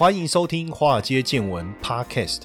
欢迎收听《华尔街见闻》Podcast。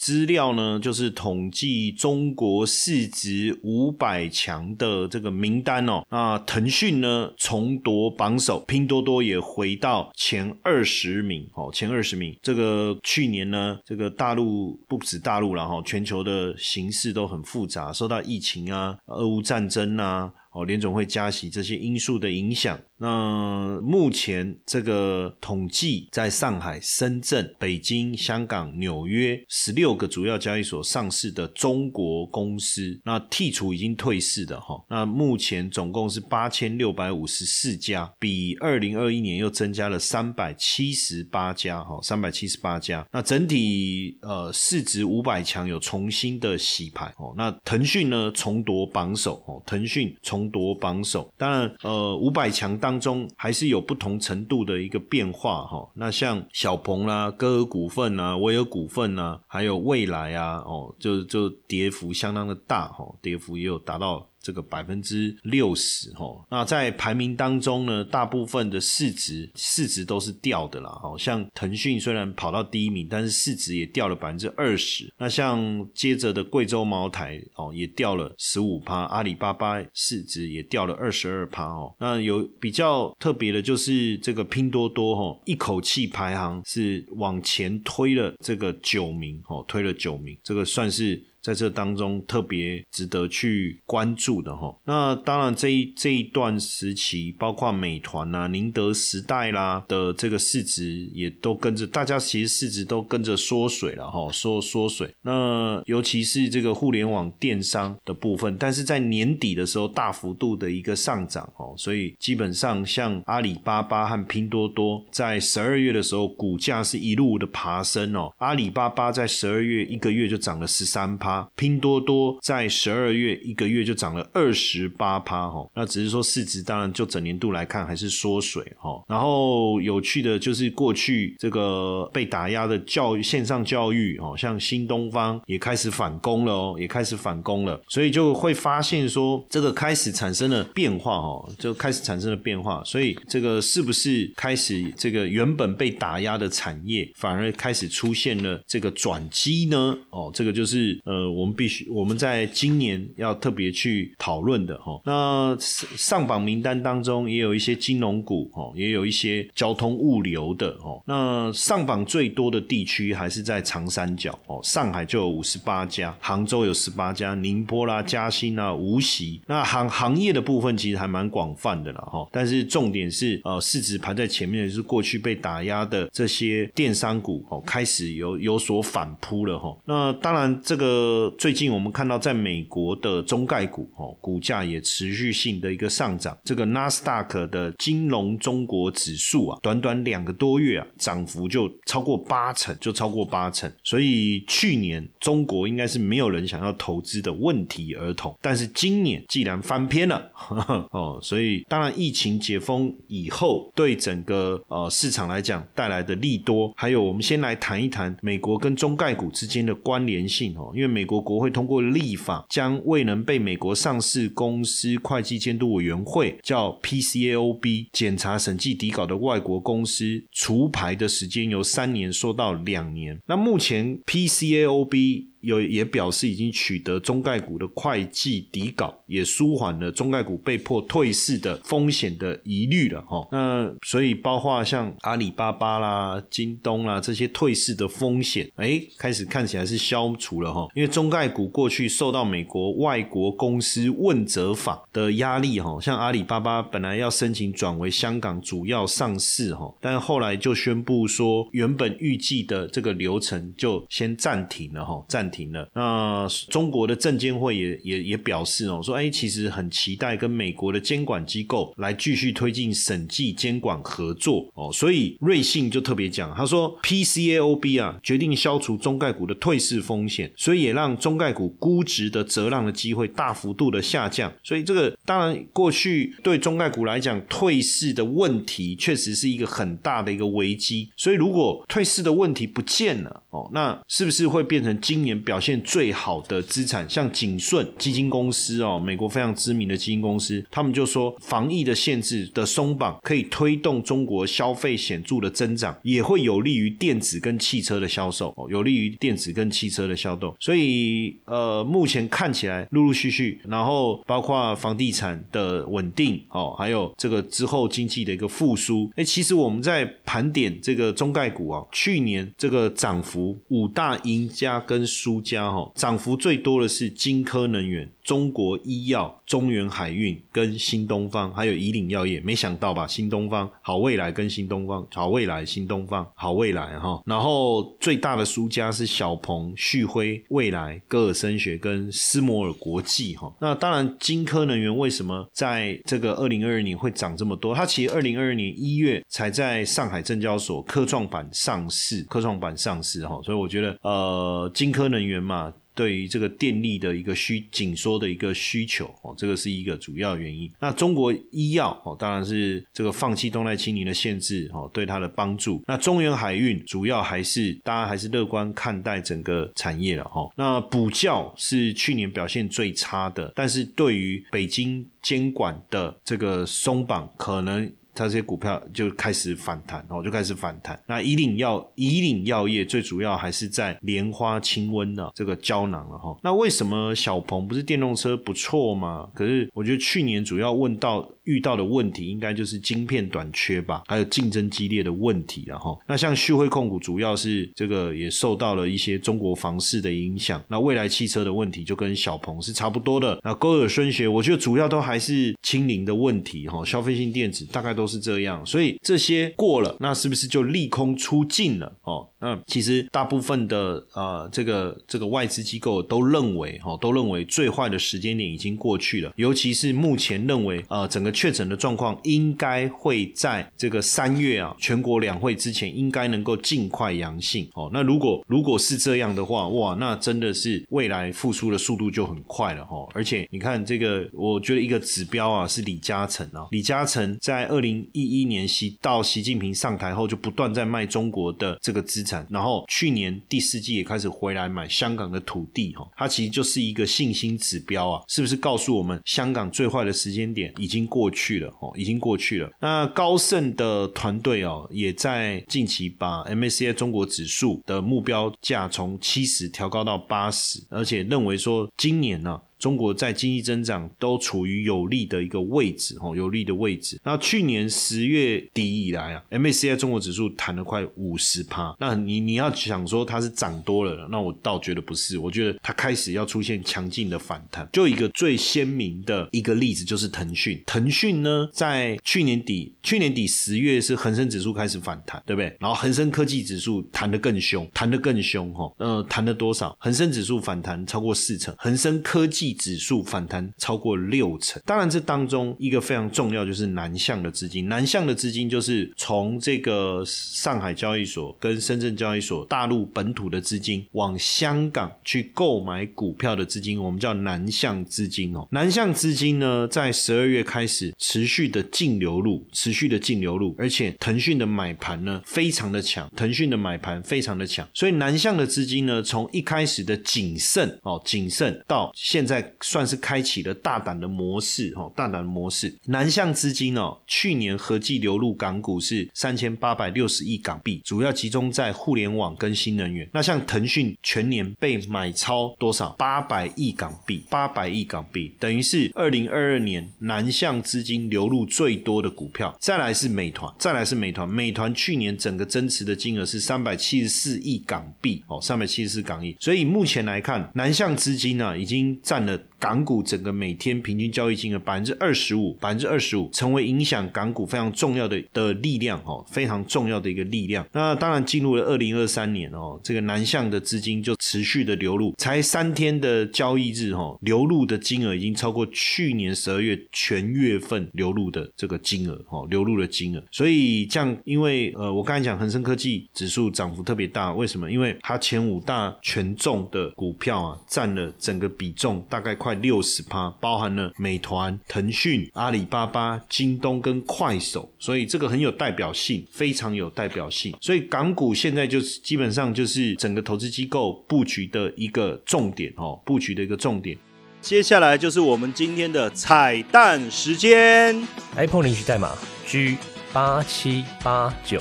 资料呢，就是统计中国市值五百强的这个名单哦。那腾讯呢重夺榜首，拼多多也回到前二十名哦，前二十名。这个去年呢，这个大陆不止大陆了哈，全球的形势都很复杂，受到疫情啊、俄乌战争啊。哦，联总会加息这些因素的影响。那目前这个统计，在上海、深圳、北京、香港、纽约十六六个主要交易所上市的中国公司，那剔除已经退市的哈，那目前总共是八千六百五十四家，比二零二一年又增加了三百七十八家哈，三百七十八家。那整体呃市值五百强有重新的洗牌哦。那腾讯呢重夺榜首哦，腾讯重夺榜首。当然呃五百强当。中还是有不同程度的一个变化哈，那像小鹏啦、歌尔股份啊、威尔股份啊，还有未来啊，哦，就就跌幅相当的大哈，跌幅也有达到。这个百分之六十哦，那在排名当中呢，大部分的市值市值都是掉的啦。好像腾讯虽然跑到第一名，但是市值也掉了百分之二十。那像接着的贵州茅台哦，也掉了十五趴，阿里巴巴市值也掉了二十二趴哦。那有比较特别的就是这个拼多多哦，一口气排行是往前推了这个九名哦，推了九名，这个算是。在这当中特别值得去关注的哈，那当然这一这一段时期，包括美团啊、宁德时代啦的这个市值也都跟着，大家其实市值都跟着缩水了哈，缩缩水。那尤其是这个互联网电商的部分，但是在年底的时候大幅度的一个上涨哦，所以基本上像阿里巴巴和拼多多在十二月的时候股价是一路的爬升哦，阿里巴巴在十二月一个月就涨了十三趴。拼多多在十二月一个月就涨了二十八趴哈，那只是说市值当然就整年度来看还是缩水哈。然后有趣的就是过去这个被打压的教育线上教育哦，像新东方也开始反攻了哦，也开始反攻了，所以就会发现说这个开始产生了变化哦，就开始产生了变化。所以这个是不是开始这个原本被打压的产业反而开始出现了这个转机呢？哦，这个就是呃。呃，我们必须我们在今年要特别去讨论的哈。那上榜名单当中也有一些金融股哈，也有一些交通物流的哈。那上榜最多的地区还是在长三角哦，上海就有五十八家，杭州有十八家，宁波啦、嘉兴啊、无锡。那行行业的部分其实还蛮广泛的了哈。但是重点是呃，市值排在前面的是过去被打压的这些电商股哦，开始有有所反扑了哈。那当然这个。呃，最近我们看到，在美国的中概股哦，股价也持续性的一个上涨。这个纳斯达克的金融中国指数啊，短短两个多月啊，涨幅就超过八成，就超过八成。所以去年中国应该是没有人想要投资的问题儿童，但是今年既然翻篇了 哦，所以当然疫情解封以后，对整个呃市场来讲带来的利多，还有我们先来谈一谈美国跟中概股之间的关联性哦，因为美。美国国会通过立法，将未能被美国上市公司会计监督委员会叫 PCAOB 检查审计底稿的外国公司除牌的时间由三年缩到两年。那目前 PCAOB 有也表示已经取得中概股的会计底稿，也舒缓了中概股被迫退市的风险的疑虑了哈。那所以包括像阿里巴巴啦、京东啦这些退市的风险，哎，开始看起来是消除了哈。因为中概股过去受到美国外国公司问责法的压力哈，像阿里巴巴本来要申请转为香港主要上市哈，但后来就宣布说原本预计的这个流程就先暂停了哈，暂停了。那中国的证监会也也也表示哦，说哎，其实很期待跟美国的监管机构来继续推进审计监管合作哦。所以瑞信就特别讲，他说 PCAOB 啊决定消除中概股的退市风险，所以也让中概股估值的折让的机会大幅度的下降。所以这个当然过去对中概股来讲，退市的问题确实是一个很大的一个危机。所以如果退市的问题不见了哦，那是不是会变成今年表现最好的资产？像景顺基金公司哦，美国非常知名的基金公司，他们就说防疫的限制的松绑可以推动中国消费显著的增长，也会有利于电子跟汽车的销售哦，有利于电子跟汽车的销售。所以呃，目前看起来陆陆续续，然后包括房地产的稳定哦，还有这个之后经济的一个复苏。哎，其实我们在盘点这个中概股啊，去年这个涨幅五大赢家跟输家哈，涨幅最多的是金科能源。中国医药、中原海运跟新东方，还有以岭药业，没想到吧？新东方、好未来跟新东方，好未来、新东方、好未来哈。然后最大的输家是小鹏、旭辉、未来、歌尔声学跟斯摩尔国际哈。那当然，金科能源为什么在这个二零二二年会涨这么多？它其实二零二二年一月才在上海证交所科创板上市，科创板上市哈。所以我觉得，呃，金科能源嘛。对于这个电力的一个需紧缩的一个需求哦，这个是一个主要原因。那中国医药哦，当然是这个放弃动态清零的限制哦，对它的帮助。那中原海运主要还是大家还是乐观看待整个产业了哈。那补教是去年表现最差的，但是对于北京监管的这个松绑，可能。它这些股票就开始反弹，哦，就开始反弹。那以岭药以岭药业最主要还是在莲花清瘟的这个胶囊了哈。那为什么小鹏不是电动车不错吗？可是我觉得去年主要问到。遇到的问题应该就是晶片短缺吧，还有竞争激烈的问题，然后那像旭辉控股主要是这个也受到了一些中国房市的影响，那未来汽车的问题就跟小鹏是差不多的，那高尔孙学我觉得主要都还是清零的问题哈，消费性电子大概都是这样，所以这些过了，那是不是就利空出尽了哦？那其实大部分的呃这个这个外资机构都认为哈，都认为最坏的时间点已经过去了，尤其是目前认为呃整个。确诊的状况应该会在这个三月啊，全国两会之前应该能够尽快阳性哦。那如果如果是这样的话，哇，那真的是未来复苏的速度就很快了哈。而且你看这个，我觉得一个指标啊是李嘉诚啊，李嘉诚在二零一一年习到习近平上台后，就不断在卖中国的这个资然后去年第四季也开始回来买香港的土地哈。它其实就是一个信心指标啊，是不是告诉我们香港最坏的时间点已经过？去了哦，已经过去了。那高盛的团队哦，也在近期把 MSCI 中国指数的目标价从七十调高到八十，而且认为说今年呢。中国在经济增长都处于有利的一个位置，哦，有利的位置。那去年十月底以来啊，MACI 中国指数弹了快五十趴。那你你要想说它是涨多了，那我倒觉得不是，我觉得它开始要出现强劲的反弹。就一个最鲜明的一个例子就是腾讯，腾讯呢在去年底，去年底十月是恒生指数开始反弹，对不对？然后恒生科技指数弹得更凶，弹得更凶，哈，呃，弹了多少？恒生指数反弹超过四成，恒生科技。指数反弹超过六成，当然这当中一个非常重要就是南向的资金，南向的资金就是从这个上海交易所跟深圳交易所大陆本土的资金往香港去购买股票的资金，我们叫南向资金哦。南向资金呢，在十二月开始持续的净流入，持续的净流入，而且腾讯的买盘呢非常的强，腾讯的买盘非常的强，所以南向的资金呢，从一开始的谨慎哦，谨慎到现在。算是开启了大胆的模式哈，大胆的模式。南向资金哦，去年合计流入港股是三千八百六十亿港币，主要集中在互联网跟新能源。那像腾讯全年被买超多少？八百亿港币，八百亿港币，等于是二零二二年南向资金流入最多的股票。再来是美团，再来是美团，美团去年整个增持的金额是三百七十四亿港币哦，三百七十四港亿。所以目前来看，南向资金呢已经占了。港股整个每天平均交易金额百分之二十五，百分之二十五成为影响港股非常重要的的力量哦，非常重要的一个力量。那当然进入了二零二三年哦，这个南向的资金就持续的流入，才三天的交易日哦，流入的金额已经超过去年十二月全月份流入的这个金额哦，流入的金额。所以这样，因为呃，我刚才讲恒生科技指数涨幅特别大，为什么？因为它前五大权重的股票啊，占了整个比重大概快。六十趴，包含了美团、腾讯、阿里巴巴、京东跟快手，所以这个很有代表性，非常有代表性。所以港股现在就是基本上就是整个投资机构布局的一个重点哦，布局的一个重点。接下来就是我们今天的彩蛋时间，iPhone 领取代码 G 八七八九。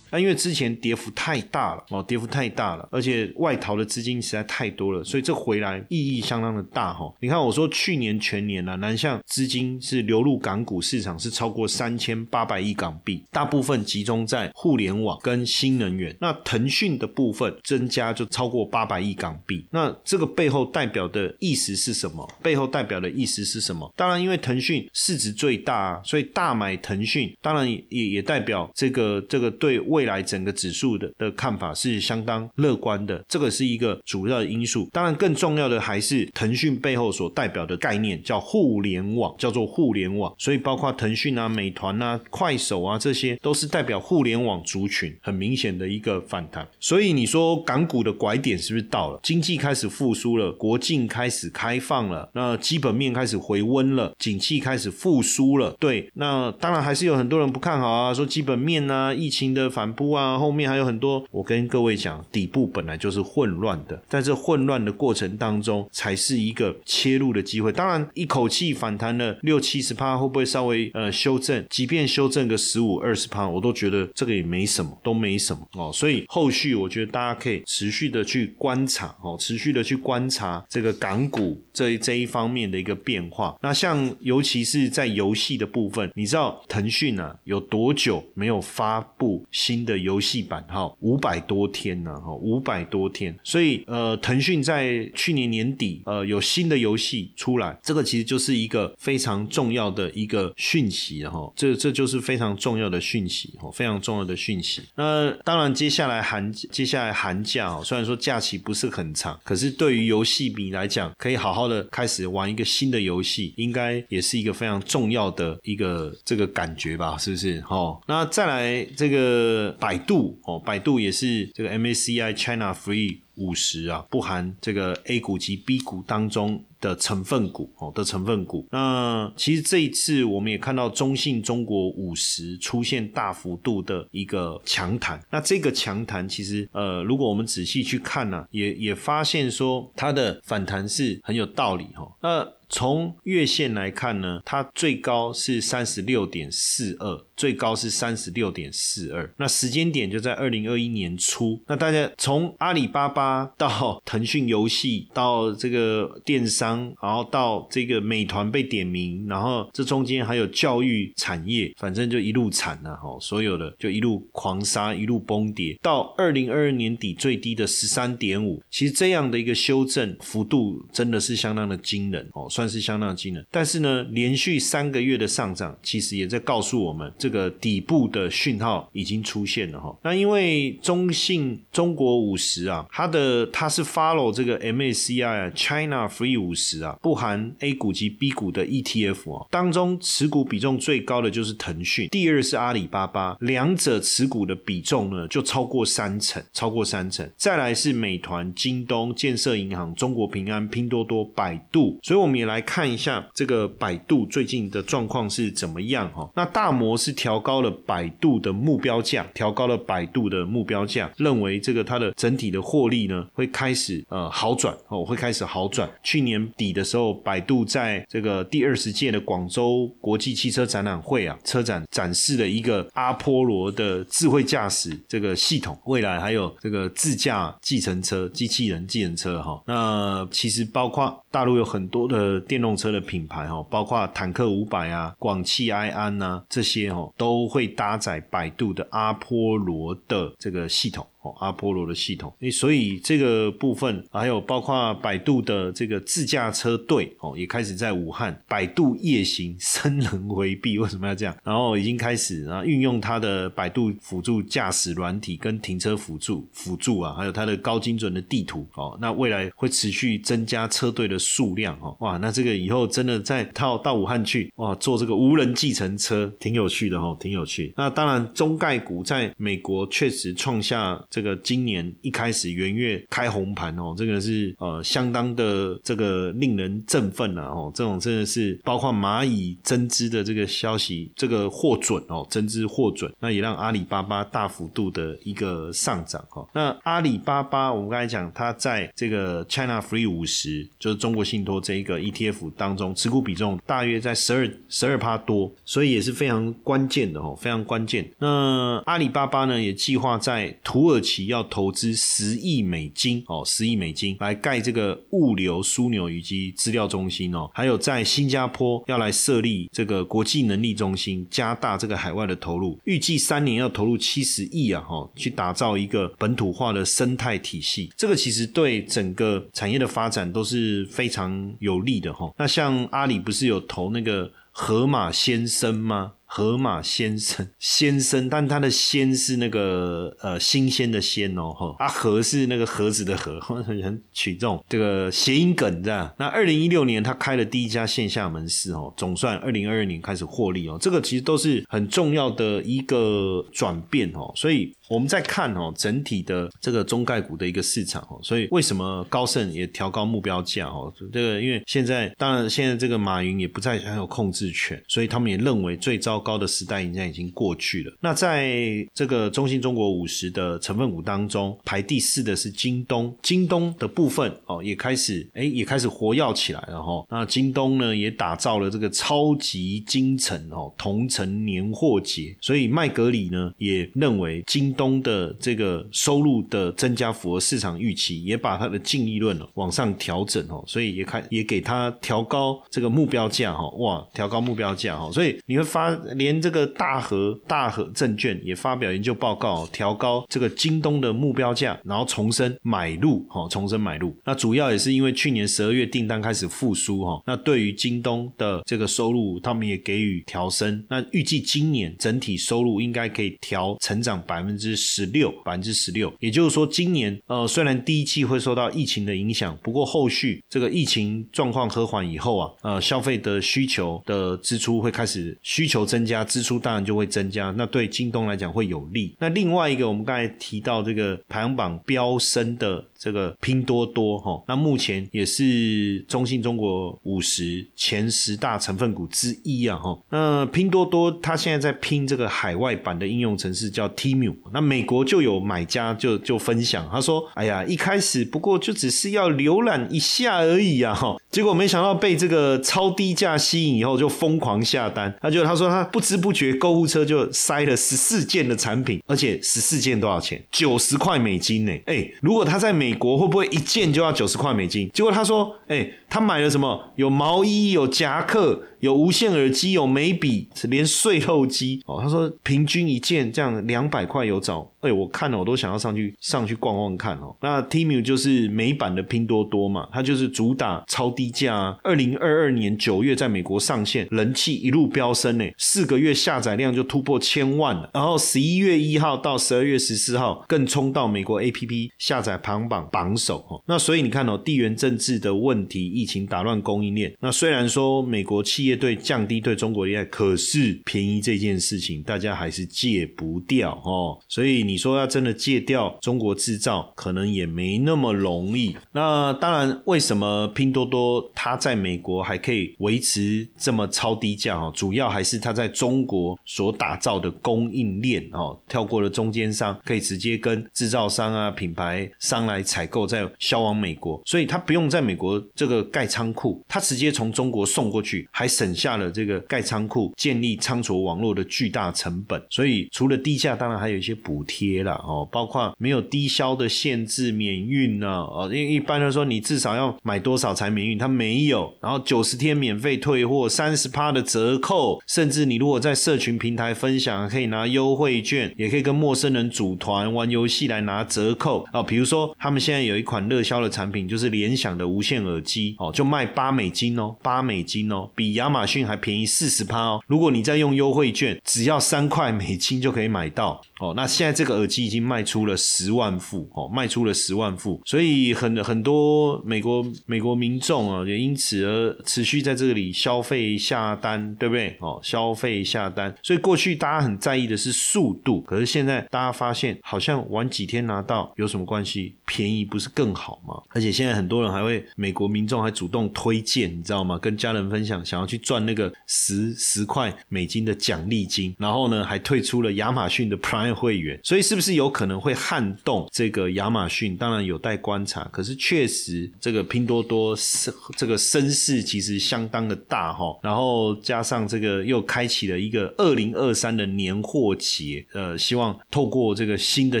那因为之前跌幅太大了哦，跌幅太大了，而且外逃的资金实在太多了，所以这回来意义相当的大哈。你看我说去年全年呢，南向资金是流入港股市场是超过三千八百亿港币，大部分集中在互联网跟新能源。那腾讯的部分增加就超过八百亿港币。那这个背后代表的意思是什么？背后代表的意思是什么？当然，因为腾讯市值最大，啊所以大买腾讯，当然也也代表这个这个对未未来整个指数的的看法是相当乐观的，这个是一个主要的因素。当然，更重要的还是腾讯背后所代表的概念，叫互联网，叫做互联网。所以，包括腾讯啊、美团啊、快手啊，这些都是代表互联网族群，很明显的一个反弹。所以，你说港股的拐点是不是到了？经济开始复苏了，国境开始开放了，那基本面开始回温了，景气开始复苏了。对，那当然还是有很多人不看好啊，说基本面啊，疫情的反。部啊，后面还有很多。我跟各位讲，底部本来就是混乱的，在这混乱的过程当中，才是一个切入的机会。当然，一口气反弹了六七十趴，会不会稍微呃修正？即便修正个十五二十趴，我都觉得这个也没什么，都没什么哦。所以后续我觉得大家可以持续的去观察哦，持续的去观察这个港股这这一方面的一个变化。那像尤其是在游戏的部分，你知道腾讯啊有多久没有发布新？的游戏版哈五百多天呢哈五百多天，所以呃腾讯在去年年底呃有新的游戏出来，这个其实就是一个非常重要的一个讯息哈，这这就是非常重要的讯息哈，非常重要的讯息。那当然接下来寒接下来寒假哦，虽然说假期不是很长，可是对于游戏迷来讲，可以好好的开始玩一个新的游戏，应该也是一个非常重要的一个这个感觉吧，是不是？哦，那再来这个。百度哦，百度也是这个 MACI China Free 五十啊，不含这个 A 股及 B 股当中的成分股哦的成分股。那其实这一次我们也看到中信中国五十出现大幅度的一个强弹。那这个强弹其实呃，如果我们仔细去看呢，也也发现说它的反弹是很有道理哈。那从月线来看呢，它最高是三十六点四二，最高是三十六点四二。那时间点就在二零二一年初。那大家从阿里巴巴到腾讯游戏，到这个电商，然后到这个美团被点名，然后这中间还有教育产业，反正就一路惨了哈，所有的就一路狂杀，一路崩跌，到二零二二年底最低的十三点五。其实这样的一个修正幅度真的是相当的惊人哦。算是相当惊人，但是呢，连续三个月的上涨，其实也在告诉我们，这个底部的讯号已经出现了哈。那因为中信中国五十啊，它的它是 follow 这个 MACI 啊 China Free 五十啊，不含 A 股及 B 股的 ETF 哦，当中持股比重最高的就是腾讯，第二是阿里巴巴，两者持股的比重呢就超过三成，超过三成。再来是美团、京东、建设银行、中国平安、拼多多、百度，所以我们也。来看一下这个百度最近的状况是怎么样哈。那大摩是调高了百度的目标价，调高了百度的目标价，认为这个它的整体的获利呢会开始呃好转哦，会开始好转。去年底的时候，百度在这个第二十届的广州国际汽车展览会啊，车展展示了一个阿波罗的智慧驾驶这个系统，未来还有这个自驾计程车、机器人计程车哈。那其实包括大陆有很多的电动车的品牌哈，包括坦克五百啊、广汽埃安呐这些哈，都会搭载百度的阿波罗的这个系统。阿波罗的系统，所以这个部分还有包括百度的这个自驾车队哦，也开始在武汉百度夜行生人回避，为什么要这样？然后已经开始啊，运用它的百度辅助驾驶软体跟停车辅助辅助啊，还有它的高精准的地图哦，那未来会持续增加车队的数量哦，哇，那这个以后真的在到到武汉去哇，坐这个无人计程车，挺有趣的哦，挺有趣。那当然，中概股在美国确实创下。这个今年一开始元月开红盘哦，这个是呃相当的这个令人振奋了哦，这种真的是包括蚂蚁增资的这个消息，这个获准哦，增资获准，那也让阿里巴巴大幅度的一个上涨哦。那阿里巴巴我们刚才讲，它在这个 China Free 五十，就是中国信托这一个 ETF 当中，持股比重大约在十二十二趴多，所以也是非常关键的哦，非常关键。那阿里巴巴呢，也计划在土耳其要投资十亿美金哦，十亿美金来盖这个物流枢纽以及资料中心哦，还有在新加坡要来设立这个国际能力中心，加大这个海外的投入，预计三年要投入七十亿啊哈，去打造一个本土化的生态体系。这个其实对整个产业的发展都是非常有利的哈。那像阿里不是有投那个河马先生吗？河马先生，先生，但他的“先”是那个呃新鲜的“鲜”哦，哈，啊，盒是那个盒子的“盒”，很取这种这个谐音梗这样。那二零一六年他开了第一家线下门市哦，总算二零二二年开始获利哦，这个其实都是很重要的一个转变哦，所以。我们在看哦，整体的这个中概股的一个市场哦，所以为什么高盛也调高目标价哦？这个因为现在当然现在这个马云也不再享有控制权，所以他们也认为最糟糕的时代应该已经过去了。那在这个中信中国五十的成分股当中，排第四的是京东，京东的部分哦也开始哎也开始活跃起来了哈。那京东呢也打造了这个超级京城哦同城年货节，所以麦格里呢也认为京。东的这个收入的增加符合市场预期，也把它的净利润往上调整哦，所以也开也给它调高这个目标价哈，哇，调高目标价哈，所以你会发连这个大和大和证券也发表研究报告，调高这个京东的目标价，然后重申买入哈，重申买入。那主要也是因为去年十二月订单开始复苏哈，那对于京东的这个收入，他们也给予调升，那预计今年整体收入应该可以调成长百分之。十六百分之十六，也就是说，今年呃，虽然第一季会受到疫情的影响，不过后续这个疫情状况和缓以后啊，呃，消费的需求的支出会开始需求增加，支出当然就会增加，那对京东来讲会有利。那另外一个，我们刚才提到这个排行榜飙升的这个拼多多哈，那目前也是中信中国五十前十大成分股之一啊哈。那拼多多它现在在拼这个海外版的应用程式叫 Temu。那美国就有买家就就分享，他说：“哎呀，一开始不过就只是要浏览一下而已啊，哈，结果没想到被这个超低价吸引以后，就疯狂下单。他就他说他不知不觉购物车就塞了十四件的产品，而且十四件多少钱？九十块美金呢？哎，如果他在美美国会不会一件就要九十块美金？结果他说，哎，他买了什么？有毛衣，有夹克。”有无线耳机，有眉笔，连碎后机哦。他说平均一件这样两百块有找，哎，我看了我都想要上去上去逛逛看哦。那 Temu 就是美版的拼多多嘛，它就是主打超低价。二零二二年九月在美国上线，人气一路飙升呢，四个月下载量就突破千万了。然后十一月一号到十二月十四号更冲到美国 APP 下载排行榜榜首哦。那所以你看哦，地缘政治的问题，疫情打乱供应链。那虽然说美国企对降低对中国依赖，可是便宜这件事情大家还是戒不掉哦。所以你说要真的戒掉中国制造，可能也没那么容易。那当然，为什么拼多多它在美国还可以维持这么超低价哦？主要还是它在中国所打造的供应链哦，跳过了中间商，可以直接跟制造商啊、品牌商来采购，再销往美国，所以它不用在美国这个盖仓库，它直接从中国送过去，还是省下了这个盖仓库、建立仓储网络的巨大成本。所以除了低价，当然还有一些补贴啦，哦，包括没有低销的限制、免运呢，哦，因为一般来说你至少要买多少才免运，它没有，然后九十天免费退货，三十趴的折扣，甚至你如果在社群平台分享，可以拿优惠券，也可以跟陌生人组团玩游戏来拿折扣哦。比如说他们现在有一款热销的产品，就是联想的无线耳机哦，就卖八美金哦，八美金哦，比亚亚马逊还便宜四十趴哦。如果你再用优惠券，只要三块美金就可以买到哦。那现在这个耳机已经卖出了十万副哦，卖出了十万副，所以很很多美国美国民众啊，也因此而持续在这里消费下单，对不对？哦，消费下单。所以过去大家很在意的是速度，可是现在大家发现，好像晚几天拿到有什么关系？便宜不是更好吗？而且现在很多人还会，美国民众还主动推荐，你知道吗？跟家人分享，想要去赚那个十十块美金的奖励金，然后呢，还退出了亚马逊的 Prime 会员。所以是不是有可能会撼动这个亚马逊？当然有待观察。可是确实，这个拼多多是这个声势其实相当的大哈。然后加上这个又开启了一个二零二三的年货节，呃，希望透过这个新的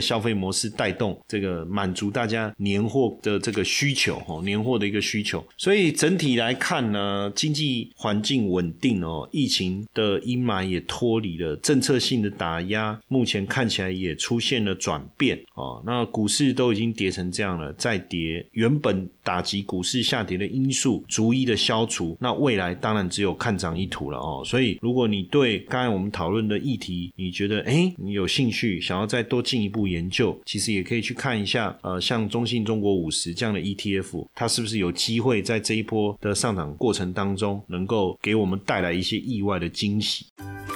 消费模式带动这个满足大家年货的这个需求哦，年货的一个需求。所以整体来看呢，经济环境稳定哦，疫情的阴霾也脱离了，政策性的打压目前看起来也出现了转变哦。那股市都已经跌成这样了，再跌，原本打击股市下跌的因素逐一的消除，那未来当然只有看涨一途了哦。所以如果你对刚才我们讨论的议题，你觉得哎你有兴趣，想要再多进一步研究，其实也可以去看一下呃，像中信中国五十这样的 ETF，它是不是有机会在这一波的上涨过程当中，能够给我们带来一些意外的惊喜？